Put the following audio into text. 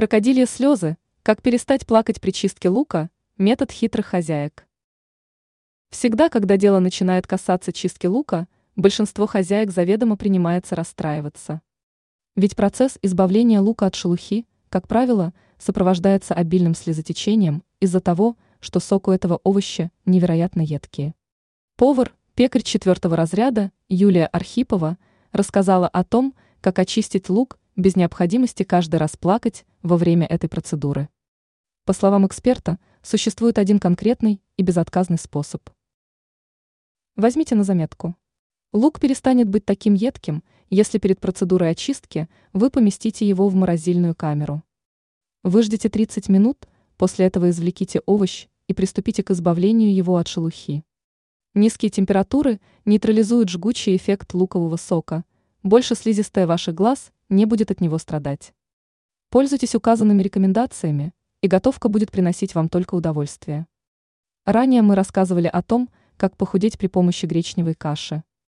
Крокодилья слезы. Как перестать плакать при чистке лука? Метод хитрых хозяек. Всегда, когда дело начинает касаться чистки лука, большинство хозяек заведомо принимается расстраиваться. Ведь процесс избавления лука от шелухи, как правило, сопровождается обильным слезотечением из-за того, что сок у этого овоща невероятно едкие. Повар, пекарь четвертого разряда Юлия Архипова рассказала о том, как очистить лук без необходимости каждый раз плакать во время этой процедуры. По словам эксперта, существует один конкретный и безотказный способ. Возьмите на заметку. Лук перестанет быть таким едким, если перед процедурой очистки вы поместите его в морозильную камеру. Выждите 30 минут, после этого извлеките овощ и приступите к избавлению его от шелухи. Низкие температуры нейтрализуют жгучий эффект лукового сока, больше слизистая ваших глаз не будет от него страдать. Пользуйтесь указанными рекомендациями, и готовка будет приносить вам только удовольствие. Ранее мы рассказывали о том, как похудеть при помощи гречневой каши.